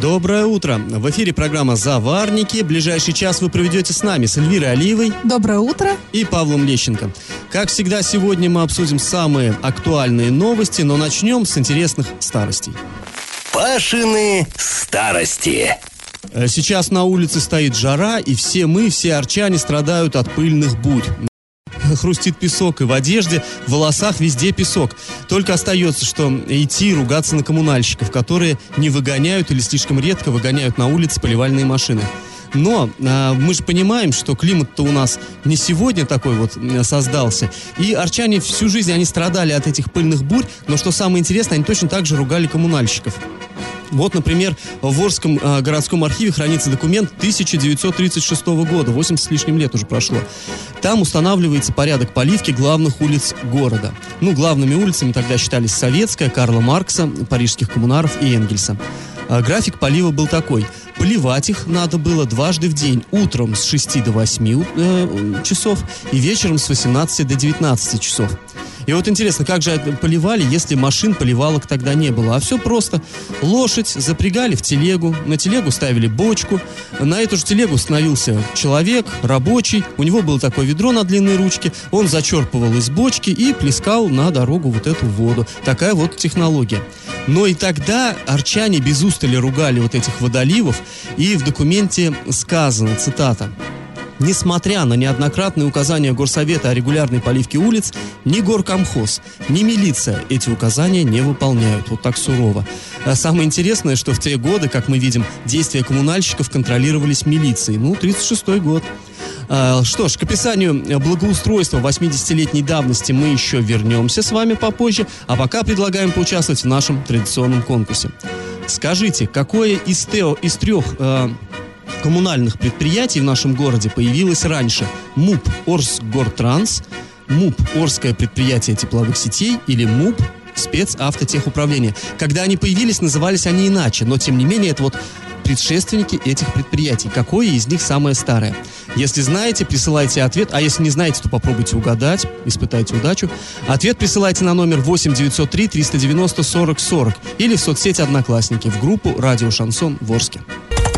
Доброе утро. В эфире программа «Заварники». Ближайший час вы проведете с нами, с Эльвирой Алиевой. Доброе утро. И Павлом Лещенко. Как всегда, сегодня мы обсудим самые актуальные новости, но начнем с интересных старостей. Пашины старости. Э, сейчас на улице стоит жара, и все мы, все арчане страдают от пыльных бурь хрустит песок, и в одежде, в волосах везде песок. Только остается, что идти и ругаться на коммунальщиков, которые не выгоняют или слишком редко выгоняют на улице поливальные машины. Но э, мы же понимаем, что климат-то у нас не сегодня такой вот создался. И арчане всю жизнь они страдали от этих пыльных бурь, но что самое интересное, они точно так же ругали коммунальщиков. Вот, например, в Ворском э, городском архиве хранится документ 1936 года, 80 с лишним лет уже прошло. Там устанавливается порядок поливки главных улиц города. Ну, главными улицами тогда считались Советская, Карла Маркса, Парижских коммунаров и Энгельса. А график полива был такой. Поливать их надо было дважды в день. Утром с 6 до 8 э, часов и вечером с 18 до 19 часов. И вот интересно, как же поливали, если машин поливалок тогда не было? А все просто. Лошадь запрягали в телегу, на телегу ставили бочку, на эту же телегу становился человек, рабочий, у него было такое ведро на длинной ручке, он зачерпывал из бочки и плескал на дорогу вот эту воду. Такая вот технология. Но и тогда арчане без устали ругали вот этих водоливов, и в документе сказано, цитата, Несмотря на неоднократные указания Горсовета о регулярной поливке улиц, ни горкомхоз, ни милиция эти указания не выполняют. Вот так сурово. А самое интересное, что в те годы, как мы видим, действия коммунальщиков контролировались милицией. Ну, 36-й год. А, что ж, к описанию благоустройства 80-летней давности мы еще вернемся с вами попозже, а пока предлагаем поучаствовать в нашем традиционном конкурсе. Скажите, какое из, тео, из трех э, коммунальных предприятий в нашем городе появилось раньше. МУП Орсгортранс, МУП Орское предприятие тепловых сетей или МУП спецавтотехуправление. Когда они появились, назывались они иначе, но тем не менее это вот предшественники этих предприятий. Какое из них самое старое? Если знаете, присылайте ответ, а если не знаете, то попробуйте угадать, испытайте удачу. Ответ присылайте на номер 8 903 390 40 40 или в соцсети Одноклассники в группу «Радио Шансон Ворске».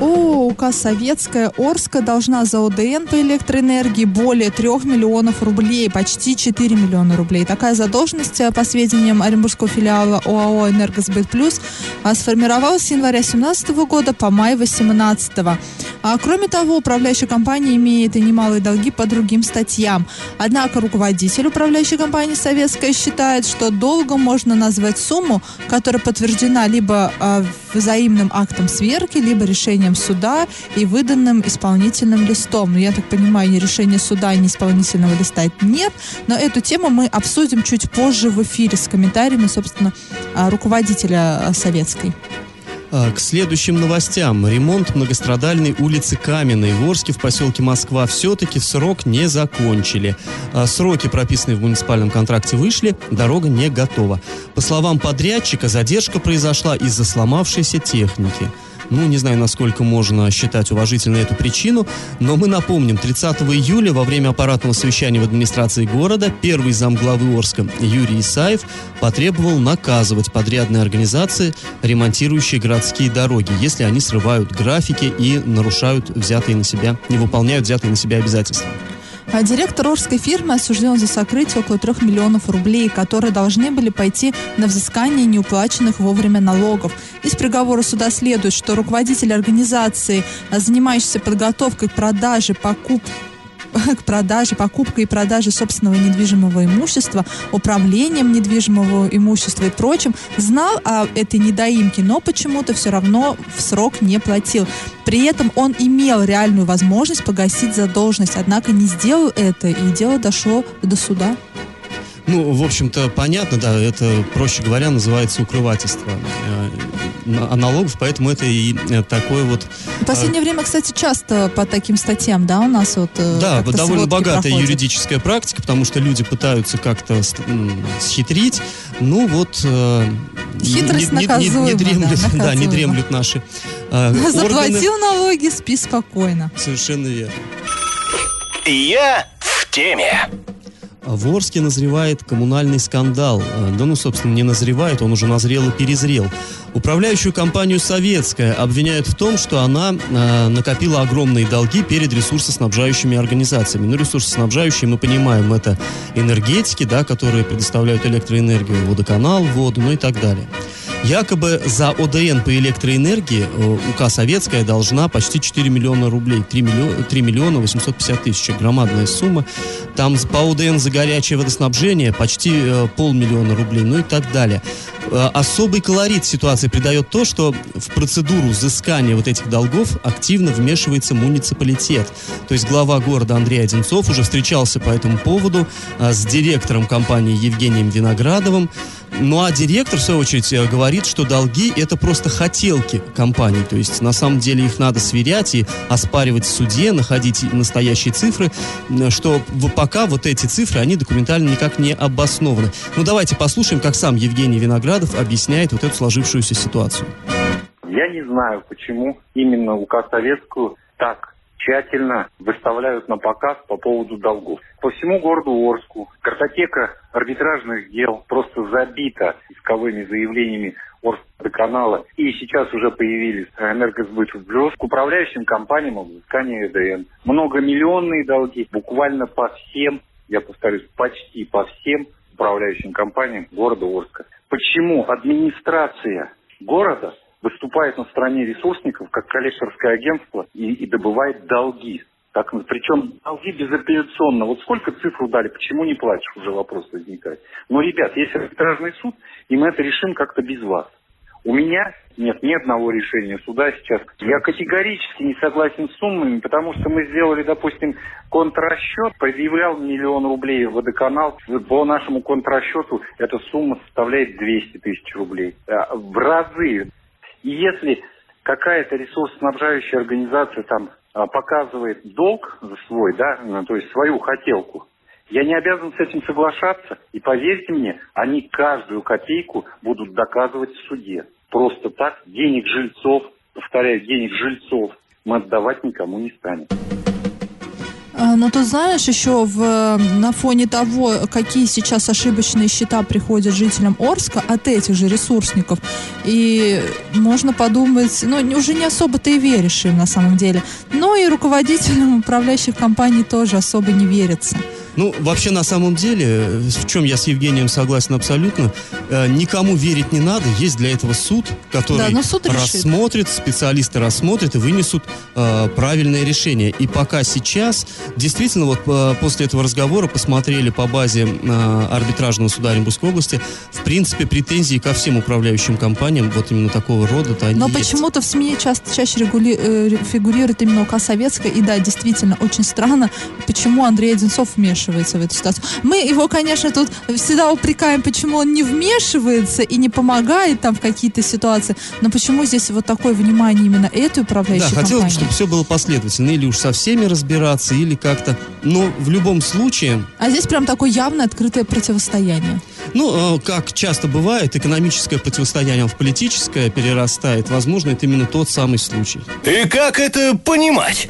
ООК «Советская» Орска должна за ОДН по электроэнергии более 3 миллионов рублей, почти 4 миллиона рублей. Такая задолженность, э, по сведениям Оренбургского филиала ОАО «Энергосбыт Плюс», а, сформировалась с января 2017 года по май 2018. А, кроме того, управляющая компания имеет и немалые долги по другим статьям. Однако руководитель управляющей компании «Советская» считает, что долгом можно назвать сумму, которая подтверждена либо э, взаимным актом сверки, либо решением суда и выданным исполнительным листом. Но я так понимаю, ни решения суда, ни исполнительного листа нет. Но эту тему мы обсудим чуть позже в эфире с комментариями, собственно, а, руководителя а, советской. А, к следующим новостям. Ремонт многострадальной улицы Каменной в Орске в поселке Москва все-таки в срок не закончили. Сроки, прописанные в муниципальном контракте, вышли, дорога не готова. По словам подрядчика, задержка произошла из-за сломавшейся техники. Ну, не знаю, насколько можно считать уважительной эту причину, но мы напомним, 30 июля во время аппаратного совещания в администрации города первый замглавы Орска Юрий Исаев потребовал наказывать подрядные организации, ремонтирующие городские дороги, если они срывают графики и нарушают взятые на себя, не выполняют взятые на себя обязательства. А директор Орской фирмы осужден за сокрытие около 3 миллионов рублей, которые должны были пойти на взыскание неуплаченных вовремя налогов. Из приговора суда следует, что руководитель организации, занимающийся подготовкой к продаже, покупке к продаже, покупкой и продаже собственного недвижимого имущества, управлением недвижимого имущества и прочим, знал о этой недоимке, но почему-то все равно в срок не платил. При этом он имел реальную возможность погасить задолженность, однако не сделал это, и дело дошло до суда. Ну, в общем-то, понятно, да, это, проще говоря, называется укрывательство. Э, на- налогов, поэтому это и э, такой вот... В последнее время, кстати, часто по таким статьям, да, у нас вот э, Да, довольно богатая проходят. юридическая практика, потому что люди пытаются как-то схитрить. Ну вот... э, Хитрость не- не- не- не наказуема, да, дремлют, да, не дремлют наши э, органы. Заплатил налоги, спи спокойно. Совершенно верно. Я в теме. В Орске назревает коммунальный скандал. Э, Да ну, собственно, не назревает, он уже назрел и перезрел. Управляющую компанию «Советская» обвиняют в том, что она э, накопила огромные долги перед ресурсоснабжающими организациями. Ну, ресурсоснабжающие, мы понимаем, это энергетики, да, которые предоставляют электроэнергию, водоканал, воду, ну и так далее. Якобы за ОДН по электроэнергии э, УК «Советская» должна почти 4 миллиона рублей. 3 миллиона, 3 миллиона 850 тысяч. Громадная сумма. Там по ОДН за горячее водоснабжение почти э, полмиллиона рублей. Ну и так далее. Э, Особый колорит ситуации придает то, что в процедуру взыскания вот этих долгов активно вмешивается муниципалитет. То есть глава города Андрей Одинцов уже встречался по этому поводу с директором компании Евгением Виноградовым. Ну а директор, в свою очередь, э, говорит, что долги это просто хотелки компании. То есть на самом деле их надо сверять и оспаривать в суде, находить настоящие цифры, что пока вот эти цифры, они документально никак не обоснованы. Ну давайте послушаем, как сам Евгений Виноградов объясняет вот эту сложившуюся ситуацию. Я не знаю, почему именно УК Советскую так тщательно выставляют на показ по поводу долгов. По всему городу Орску картотека арбитражных дел просто забита исковыми заявлениями Орского И сейчас уже появились энергосбыт в к управляющим компаниям о взыскании ЭДН. Многомиллионные долги буквально по всем, я повторюсь, почти по всем управляющим компаниям города Орска. Почему администрация города выступает на стороне ресурсников как коллекторское агентство и, и добывает долги. Так, причем долги безапелляционно. Вот сколько цифр дали, почему не платишь, уже вопрос возникает. Но, ребят, есть арбитражный суд, и мы это решим как-то без вас. У меня нет ни одного решения суда сейчас. Я категорически не согласен с суммами, потому что мы сделали, допустим, контрасчет, предъявлял миллион рублей в водоканал. По нашему контрасчету эта сумма составляет 200 тысяч рублей. А, В разы. И если какая-то ресурсоснабжающая организация там а, показывает долг свой, да, ну, то есть свою хотелку, я не обязан с этим соглашаться. И поверьте мне, они каждую копейку будут доказывать в суде. Просто так денег жильцов, повторяю, денег жильцов мы отдавать никому не станем. А, Но тут знаешь, еще в, на фоне того, какие сейчас ошибочные счета приходят жителям Орска от этих же ресурсников, и можно подумать, ну, уже не особо ты и веришь им на самом деле. Но и руководителям управляющих компаний тоже особо не верится. Ну, вообще, на самом деле, в чем я с Евгением согласен абсолютно, никому верить не надо. Есть для этого суд, который Да, суд решит. рассмотрит, специалисты рассмотрят и вынесут э, правильное решение. И пока сейчас, действительно, вот э, после этого разговора посмотрели по базе э, арбитражного суда Оренбургской области, в принципе, претензии ко всем управляющим компаниям вот именно такого рода-то они Но почему-то в СМИ часто, чаще регули- э, фигурирует именно УК Советская. И да, действительно, очень странно, почему Андрей Одинцов вмешивается в эту ситуацию. Мы его, конечно, тут всегда упрекаем, почему он не вмешивается и не помогает там в какие-то ситуации. Но почему здесь вот такое внимание именно этой Да, управляющей хотелось бы, компании? чтобы все было последовательно. Или уж со всеми разбираться, или как-то... Но в любом случае, А здесь прям такое явное открытое противостояние. Ну, э, как часто бывает, экономическое противостояние в политическое перерастает. Возможно, это именно тот самый случай. И как это понимать?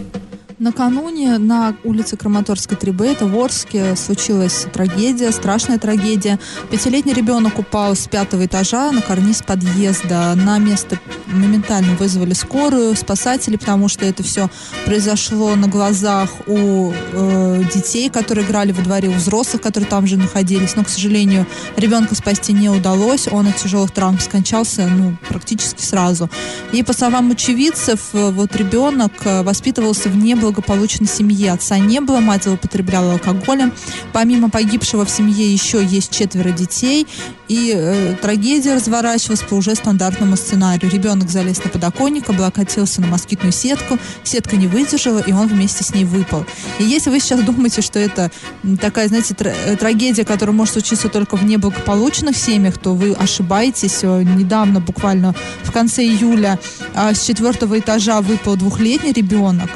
Накануне на улице Краматорской 3Б, это в Орске, случилась трагедия, страшная трагедия. Пятилетний ребенок упал с пятого этажа на карниз подъезда. На место моментально вызвали скорую, спасатели, потому что это все произошло на глазах у э, детей, которые играли во дворе, у взрослых, которые там же находились. Но, к сожалению, ребенка спасти не удалось. Он от тяжелых травм скончался ну, практически сразу. И по словам очевидцев, э, вот ребенок э, воспитывался в неблагополучных неблагополучной семье. Отца не было, мать злоупотребляла алкоголем. Помимо погибшего в семье еще есть четверо детей. И э, трагедия разворачивалась по уже стандартному сценарию. Ребенок залез на подоконник, облокотился на москитную сетку, сетка не выдержала, и он вместе с ней выпал. И если вы сейчас думаете, что это такая, знаете, тр- трагедия, которая может случиться только в неблагополучных семьях, то вы ошибаетесь. Недавно, буквально в конце июля, а, с четвертого этажа выпал двухлетний ребенок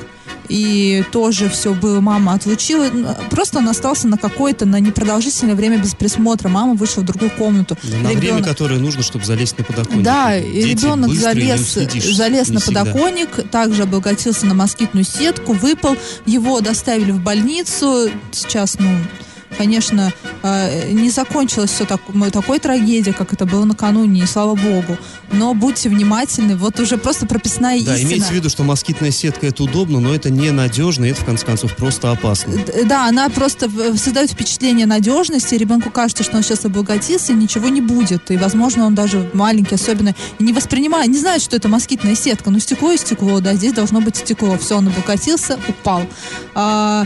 и тоже все было, мама отлучила. Просто он остался на какое-то, на непродолжительное время без присмотра. Мама вышла в другую комнату. Да, на Ребенок- время, которое нужно, чтобы залезть на подоконник. Да, и Дети ребенок залез, залез не на всегда. подоконник, также обогатился на москитную сетку, выпал. Его доставили в больницу. Сейчас, ну, конечно, э, не закончилось все так, такой трагедией, как это было накануне, и слава богу. Но будьте внимательны, вот уже просто прописная Да, истина. имейте в виду, что москитная сетка это удобно, но это ненадежно, и это, в конце концов, просто опасно. Д- Да, она просто в- создает впечатление надежности, ребенку кажется, что он сейчас обогатился, и ничего не будет. И, возможно, он даже маленький, особенно, не воспринимает, не знает, что это москитная сетка. Ну, стекло и стекло, да, здесь должно быть стекло. Все, он обогатился, упал. А,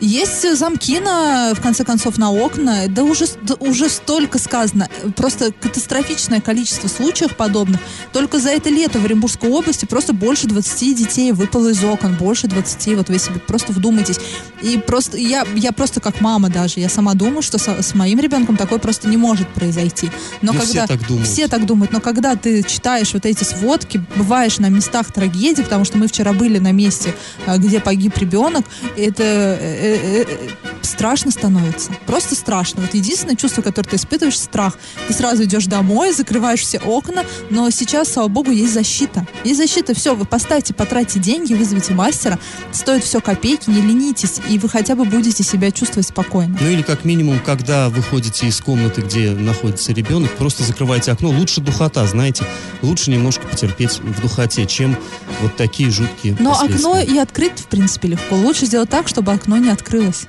есть замки на, в конце концов, на окна. Да уже, да уже столько сказано. Просто катастрофичное количество случаев подобных. Только за это лето в Оренбургской области просто больше 20 детей выпало из окон. Больше 20. Вот вы себе просто вдумайтесь. И просто я, я просто как мама даже, я сама думаю, что со- с моим ребенком такое просто не может произойти. Но Ну, когда все так думают. все так думают, но когда ты читаешь вот эти сводки, бываешь на местах трагедии, потому что мы вчера были на месте, а, где погиб ребенок, это Uh, uh, uh. Страшно становится. Просто страшно. Вот единственное чувство, которое ты испытываешь, страх. Ты сразу идешь домой, закрываешь все окна, но сейчас, слава богу, есть защита. Есть защита, все, вы поставьте, потратьте деньги, вызовите мастера, стоит все копейки, не ленитесь, и вы хотя бы будете себя чувствовать спокойно. Ну или как минимум, когда выходите из комнаты, где находится ребенок, просто закрывайте окно. Лучше духота, знаете. Лучше немножко потерпеть в духоте, чем вот такие жуткие Но окно и открыть, в принципе, легко. Лучше сделать так, чтобы окно не открылось.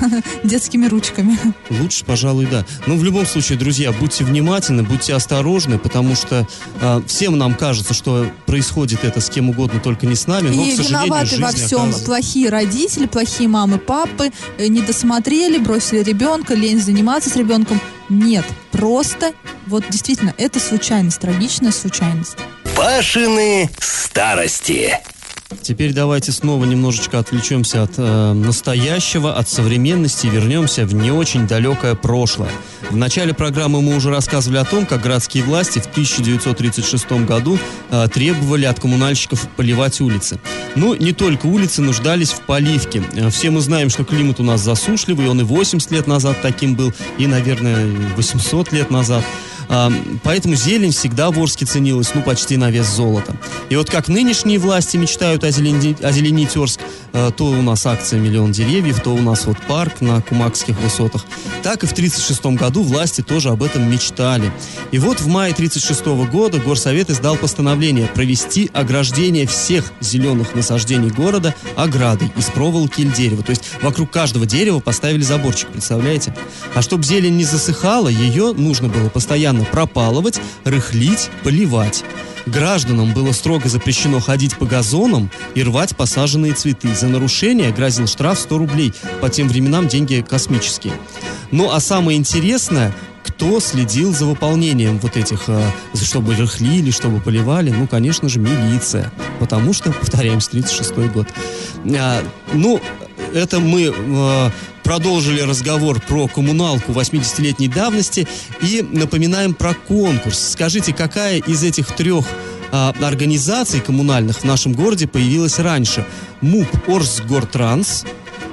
Детскими ручками. Лучше, пожалуй, да. Но в любом случае, друзья, будьте внимательны, будьте осторожны, потому что э, всем нам кажется, что происходит это с кем угодно, только не с нами. Но, и к сожалению, виноваты жизнь во всем оказывается- плохие родители, плохие мамы, папы, э, не досмотрели, бросили ребенка, лень заниматься с ребенком. Нет, просто, вот действительно, это случайность, трагичная случайность. Пашины старости. Теперь давайте снова немножечко отвлечемся от э, настоящего, от современности и вернемся в не очень далекое прошлое. В начале программы мы уже рассказывали о том, как городские власти в 1936 году э, требовали от коммунальщиков поливать улицы. Ну, не только улицы нуждались в поливке. Э, Все мы знаем, что климат у нас засушливый, он и 80 лет назад таким был, и, наверное, 800 лет назад. Поэтому зелень всегда в Орске ценилась, ну, почти на вес золота. И вот как нынешние власти мечтают озелени- озеленить Орск, э, то у нас акция «Миллион деревьев», то у нас вот парк на Кумакских высотах, так и в 1936 году власти тоже об этом мечтали. И вот в мае 1936 года Горсовет издал постановление провести ограждение всех зеленых насаждений города оградой из проволоки или дерева. То есть вокруг каждого дерева поставили заборчик, представляете? А чтобы зелень не засыхала, ее нужно было постоянно пропалывать, рыхлить, поливать. Гражданам было строго запрещено ходить по газонам и рвать посаженные цветы. За нарушение грозил штраф 100 рублей. По тем временам деньги космические. Ну а самое интересное, кто следил за выполнением вот этих, э, чтобы рыхлили, чтобы поливали? Ну, конечно же, милиция. Потому что, повторяемся, 36 год. А, ну, это мы э, продолжили разговор про коммуналку 80-летней давности и напоминаем про конкурс. Скажите, какая из этих трех а, организаций коммунальных в нашем городе появилась раньше? МУП «Орсгортранс»,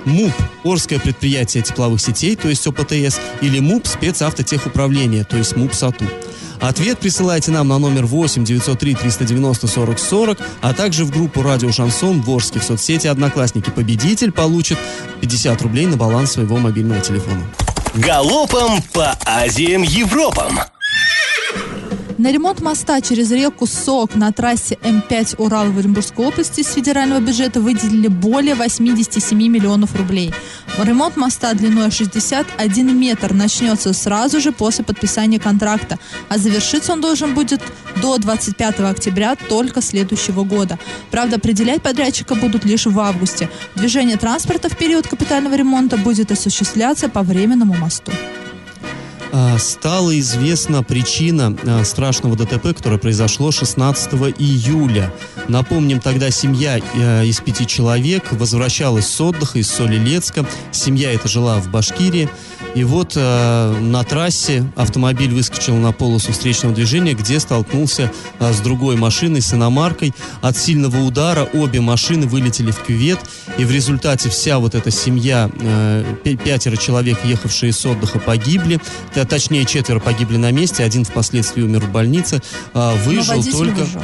МУП Орское предприятие тепловых сетей, то есть ОПТС, или МУП спецавтотехуправление, то есть МУП САТУ. Ответ присылайте нам на номер 8 903 390 40 40, а также в группу «Радио Шансон» в Орске в соцсети «Одноклассники». Победитель получит 50 рублей на баланс своего мобильного телефона. Галопом по Азиям Европам. На ремонт моста через реку Сок на трассе М5 Урал в Оренбургской области с федерального бюджета выделили более 87 миллионов рублей. Ремонт моста длиной 61 метр начнется сразу же после подписания контракта, а завершиться он должен будет до 25 октября только следующего года. Правда, определять подрядчика будут лишь в августе. Движение транспорта в период капитального ремонта будет осуществляться по временному мосту. А, стала известна причина а, страшного ДТП, которое произошло 16 июля. Напомним, тогда семья а, из пяти человек возвращалась с отдыха из Солилецка. Семья эта жила в Башкирии. И вот э, на трассе автомобиль выскочил на полосу встречного движения, где столкнулся э, с другой машиной, с иномаркой. От сильного удара обе машины вылетели в кювет, и в результате вся вот эта семья, э, пятеро человек, ехавшие с отдыха, погибли. Точнее, четверо погибли на месте, один впоследствии умер в больнице. Э, выжил только... Выжил.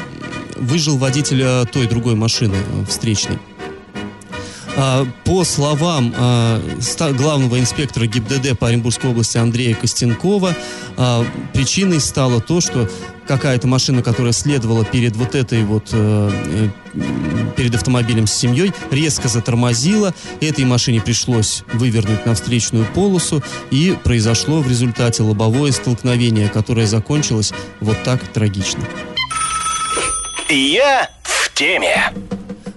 выжил водитель э, той другой машины э, встречной. А, по словам а, главного инспектора ГИБДД по Оренбургской области Андрея Костенкова, а, причиной стало то, что какая-то машина, которая следовала перед вот этой вот, э, э, перед автомобилем с семьей, резко затормозила. Этой машине пришлось вывернуть на встречную полосу, и произошло в результате лобовое столкновение, которое закончилось вот так трагично. Я в теме.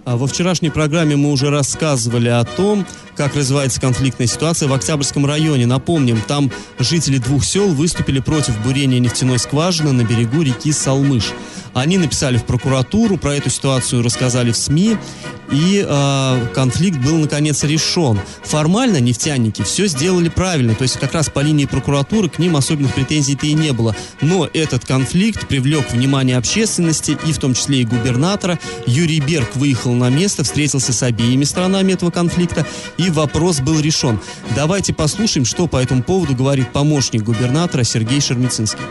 А во вчерашней программе мы уже рассказывали о том, как развивается конфликтная ситуация в Октябрьском районе. Напомним, там жители двух сел выступили против бурения нефтяной скважины на берегу реки Салмыш. Они написали в прокуратуру, про эту ситуацию рассказали в СМИ, и э, конфликт был наконец решен. Формально нефтяники все сделали правильно, то есть как раз по линии прокуратуры к ним особенных претензий-то и не было. Но этот конфликт привлек внимание общественности и в том числе и губернатора. Юрий Берг выехал на место, встретился с обеими сторонами этого конфликта, и вопрос был решен. Давайте послушаем, что по этому поводу говорит помощник губернатора Сергей Шермицинский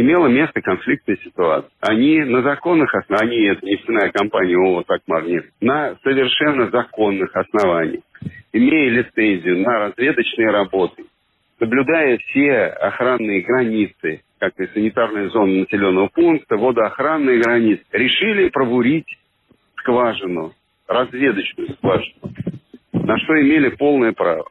имела место конфликтная ситуация. Они на законных основаниях, это нефтяная компания ООО «Такмарнефть», на совершенно законных основаниях, имея лицензию на разведочные работы, соблюдая все охранные границы, как и санитарные зоны населенного пункта, водоохранные границы, решили пробурить скважину, разведочную скважину, на что имели полное право.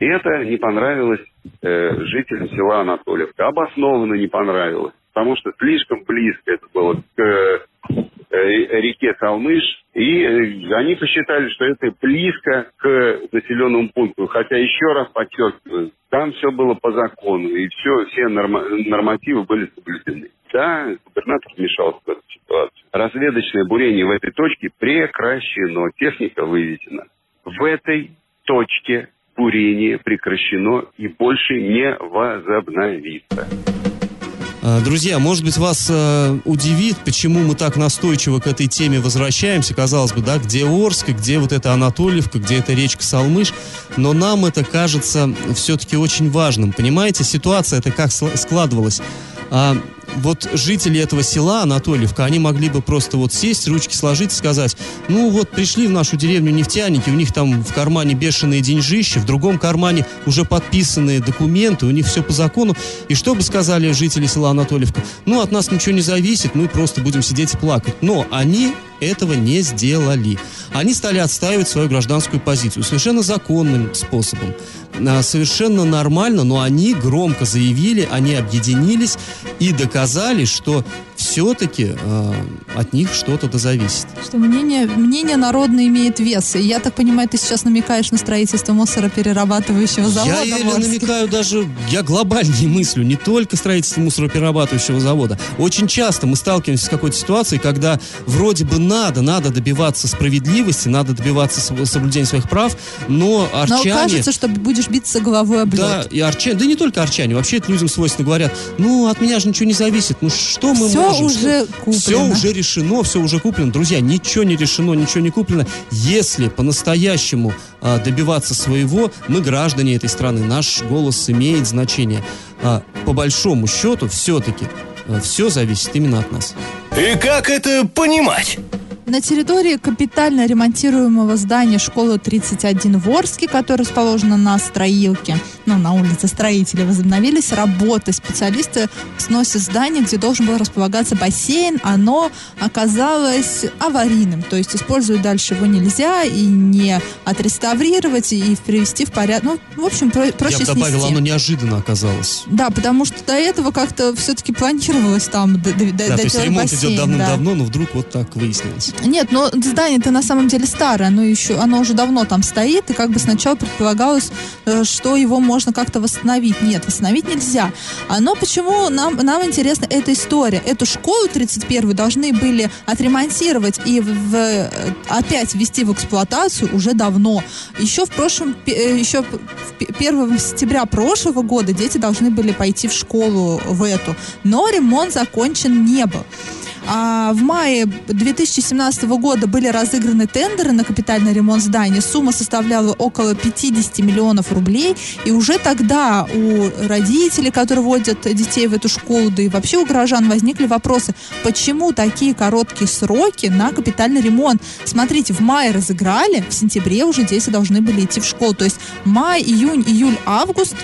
И это не понравилось э, жителям села Анатольевка. Обоснованно не понравилось, потому что слишком близко это было к э, реке Салмыш, и э, они посчитали, что это близко к населенному пункту. Хотя, еще раз подчеркиваю, там все было по закону, и все, все норм, нормативы были соблюдены. Да, губернатор вмешался в эту ситуацию. Разведочное бурение в этой точке прекращено, техника выведена. В этой точке бурение прекращено и больше не возобновится. А, друзья, может быть, вас э, удивит, почему мы так настойчиво к этой теме возвращаемся. Казалось бы, да, где Орск, где вот эта Анатольевка, где эта речка Салмыш. Но нам это кажется все-таки очень важным. Понимаете, ситуация это как складывалась. А, вот жители этого села, Анатольевка, они могли бы просто вот сесть, ручки сложить и сказать, ну вот пришли в нашу деревню нефтяники, у них там в кармане бешеные деньжища, в другом кармане уже подписанные документы, у них все по закону. И что бы сказали жители села Анатольевка? Ну, от нас ничего не зависит, мы просто будем сидеть и плакать. Но они этого не сделали. Они стали отстаивать свою гражданскую позицию совершенно законным способом. А, совершенно нормально, но они громко заявили, они объединились и доказали, что все-таки э, от них что-то да зависит. Что мнение, мнение народное имеет вес. И я так понимаю, ты сейчас намекаешь на строительство мусороперерабатывающего завода. Я еле намекаю даже, я глобальнее мыслю, не только строительство мусороперерабатывающего завода. Очень часто мы сталкиваемся с какой-то ситуацией, когда вроде бы надо, надо добиваться справедливости, надо добиваться соблюдения своих прав, но арчане... Но кажется, что будешь биться головой об лед. Да, и арчане, да не только арчане, вообще это людям свойственно говорят, ну, от меня же ничего не зависит, ну, что мы Все можем уже куплено. Все уже решено, все уже куплено. Друзья, ничего не решено, ничего не куплено. Если по-настоящему а, добиваться своего, мы граждане этой страны, наш голос имеет значение. А, по большому счету, все-таки а, все зависит именно от нас. И как это понимать? На территории капитально ремонтируемого здания школы 31 в Орске, которое расположено на Строилке, ну, на улице строителей, возобновились работы. Специалисты сносят здание, где должен был располагаться бассейн. Оно оказалось аварийным, то есть использовать дальше его нельзя и не отреставрировать, и привести в порядок. Ну, в общем, про- проще Я добавил, снести. оно неожиданно оказалось. Да, потому что до этого как-то все-таки планировалось там д- д- д- Да, то есть ремонт бассейн, идет да. давным-давно, но вдруг вот так выяснилось. Нет, но здание-то на самом деле старое, оно еще, оно уже давно там стоит, и как бы сначала предполагалось, э, что его можно как-то восстановить. Нет, восстановить нельзя. А, Но почему нам, нам интересна эта история? Эту школу 31 должны были отремонтировать и в- в- опять ввести в эксплуатацию уже давно. Еще в прошлом, э, еще в пе- 1 сентября прошлого года дети должны были пойти в школу в эту, но ремонт закончен не был. А в мае 2017 года были разыграны тендеры на капитальный ремонт здания. Сумма составляла около 50 миллионов рублей. И уже тогда у родителей, которые водят детей в эту школу, да и вообще у горожан возникли вопросы, почему такие короткие сроки на капитальный ремонт? Смотрите, в мае разыграли, в сентябре уже дети должны были идти в школу. То есть май, июнь, июль, август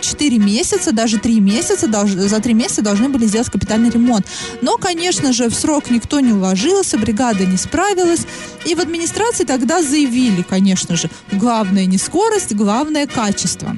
4 месяца, даже 3 месяца, за 3 месяца должны были сделать капитальный ремонт. Но, конечно же, в срок никто не уложился, бригада не справилась. И в администрации тогда заявили, конечно же, главное не скорость, главное качество.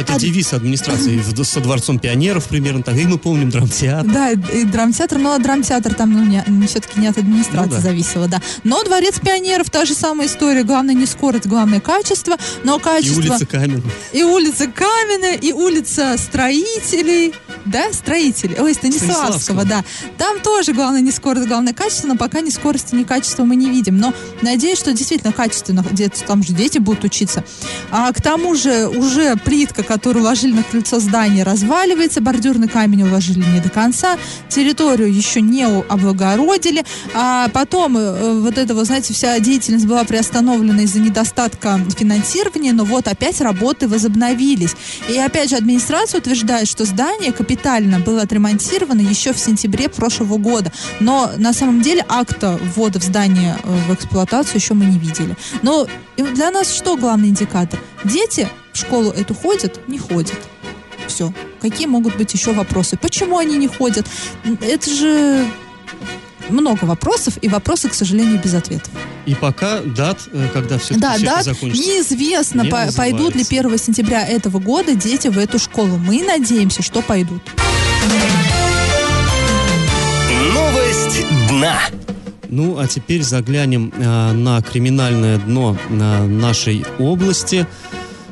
Это А- девиз администрации со Дворцом пионеров примерно так. И мы помним драмтеатр. Да, и и драмтеатр, но драмтеатр там ну, не, все-таки не от администрации Ну да. зависело, да. Но Дворец пионеров, та же самая история. Главное не скорость, главное качество. Но И качество... улица Каменная. И улица Каменная, и улица Строителей, да, Строителей, ой, Станиславского, Станиславского. да. Там тоже главное не скорость, главное качество, но пока ни скорости, ни качества мы не видим. Но надеюсь, что действительно качественно, где-то там же дети будут учиться. А к тому же уже плитка, которую уложили на крыльцо здания, разваливается, бордюрный камень уложили не до конца, территорию еще не облагородили, а потом э, вот это, вот, знаете, вся деятельность была приостановлена из-за недостатка финансирования, но вот опять работы возобновились. И опять же администрация утверждает, что здание капитально было отремонтировано еще в сентябре прошлого года, но на самом деле акта ввода в здание э, в эксплуатацию еще мы не видели. Но для нас что главный индикатор? Дети в школу эту ходят? Не ходят. Все. Какие могут быть еще вопросы? Почему они не ходят? Это же много вопросов, и вопросы, к сожалению, без ответов. И пока дат, э, когда все Да, это да, закончится. неизвестно, не по- пойдут ли называется. 1 сентября этого года дети в эту школу. Мы надеемся, что пойдут. Новость дна. Ну, а теперь заглянем э, на криминальное дно э, нашей области.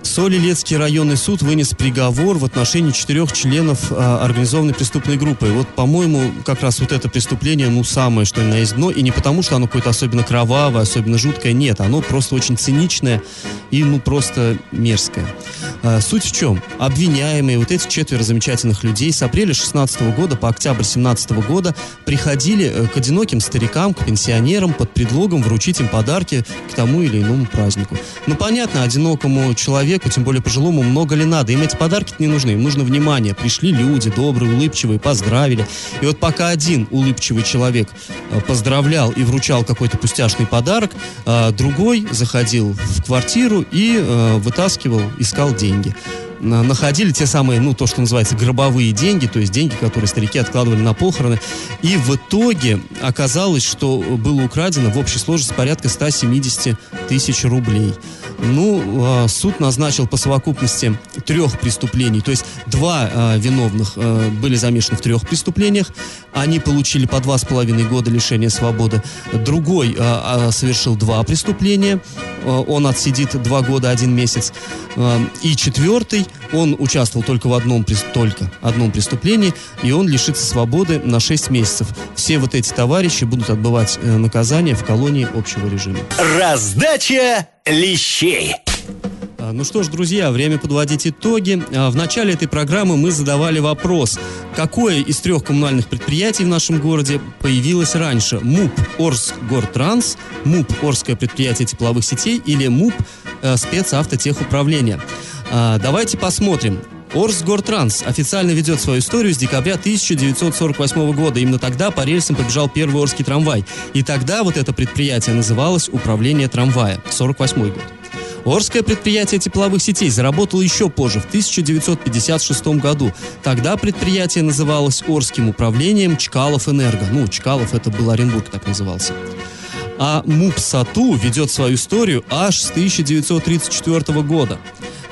Солилецкий районный суд вынес приговор в отношении четырех членов э, организованной преступной группы. Вот, по-моему, как раз вот это преступление, ну, самое, что ни на есть дно. И не потому, что оно какое-то особенно кровавое, особенно жуткое. Нет, оно просто очень циничное и, ну, просто мерзкое. Э, суть в чем? Обвиняемые, вот эти четверо замечательных людей с апреля 16 года по октябрь 17 года приходили э, к одиноким старикам, к пенсионерам под предлогом вручить им подарки к тому или иному празднику. Ну, понятно, одинокому человеку, тем более пожилому, много ли надо? Им эти подарки не нужны, им нужно внимание. Пришли люди добрые, улыбчивые, поздравили. И вот пока один улыбчивый человек э, поздравлял и вручал какой-то пустяшный подарок, э, другой заходил в квартиру и э, вытаскивал, искал деньги. На- Находили те самые, ну, то, что называется, гробовые деньги, то есть деньги, которые старики откладывали на похороны. И в итоге оказалось, что было украдено в общей сложности порядка 170 тысяч рублей. Ну, а, суд назначил по совокупности трех преступлений, то есть два а, виновных а, были замешаны в трех преступлениях, они получили по два с половиной года лишения свободы. Другой совершил два преступления, он отсидит два года, один месяц. И четвертый, он участвовал только в одном, только одном преступлении, и он лишится свободы на 6 месяцев. Все вот эти товарищи будут отбывать э, наказание в колонии общего режима. Раздача лещей. А, Ну что ж, друзья, время подводить итоги. А, В начале этой программы мы задавали вопрос, какое из трех коммунальных предприятий в нашем городе появилось раньше? МУП Орскгортранс, МУП Орское предприятие тепловых сетей или МУП э, спецавтотехуправление? А, Давайте посмотрим. Орсгортранс официально ведет свою историю с декабря 1948 года. Именно тогда по рельсам побежал первый Орский трамвай. И тогда вот это предприятие называлось Управление трамвая. 48 год. Орское предприятие тепловых сетей заработало еще позже, в 1956 году. Тогда предприятие называлось Орским управлением Чкалов Энерго. Ну, Чкалов это был Оренбург, так назывался. А МУП САТУ ведет свою историю аж с 1934 года.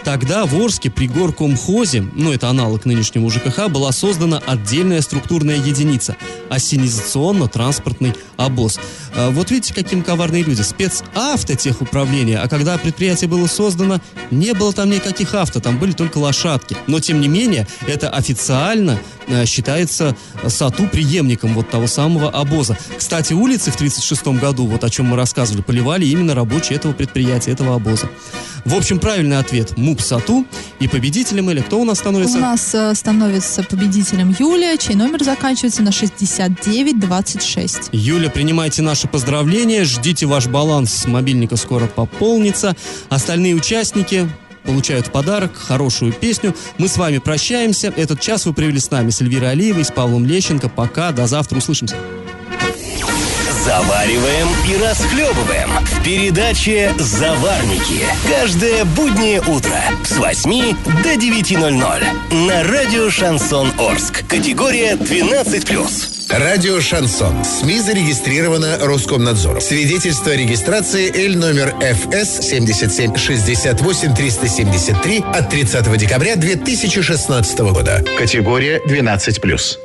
Тогда в Орске при горкомхозе, ну это аналог нынешнего ЖКХ, была создана отдельная структурная единица – ассенизационно-транспортный обоз. А вот видите, каким коварные люди. Спецавтотехуправление, а когда предприятие было создано, не было там никаких авто, там были только лошадки. Но тем не менее, это официально считается САТУ преемником вот того самого обоза. Кстати, улицы в 1936 году, вот о чем мы рассказывали, поливали именно рабочие этого предприятия, этого обоза. В общем, правильный ответ – МУП САТУ. И победителем или кто у нас становится? У нас э, становится победителем Юлия, чей номер заканчивается на 6926. Юля, принимайте наши поздравления, ждите ваш баланс с мобильника скоро пополнится. Остальные участники получают в подарок хорошую песню. Мы с вами прощаемся. Этот час вы провели с нами с Эльвирой Алиевой, с Павлом Лещенко. Пока, до завтра, услышимся. Завариваем и расхлебываем в передаче «Заварники». Каждое буднее утро с 8 до 9.00 на радио «Шансон Орск». Категория 12+. Радио «Шансон». СМИ зарегистрировано Роскомнадзором. Свидетельство о регистрации Л номер ФС 77 68 373 от 30 декабря 2016 года. Категория 12+.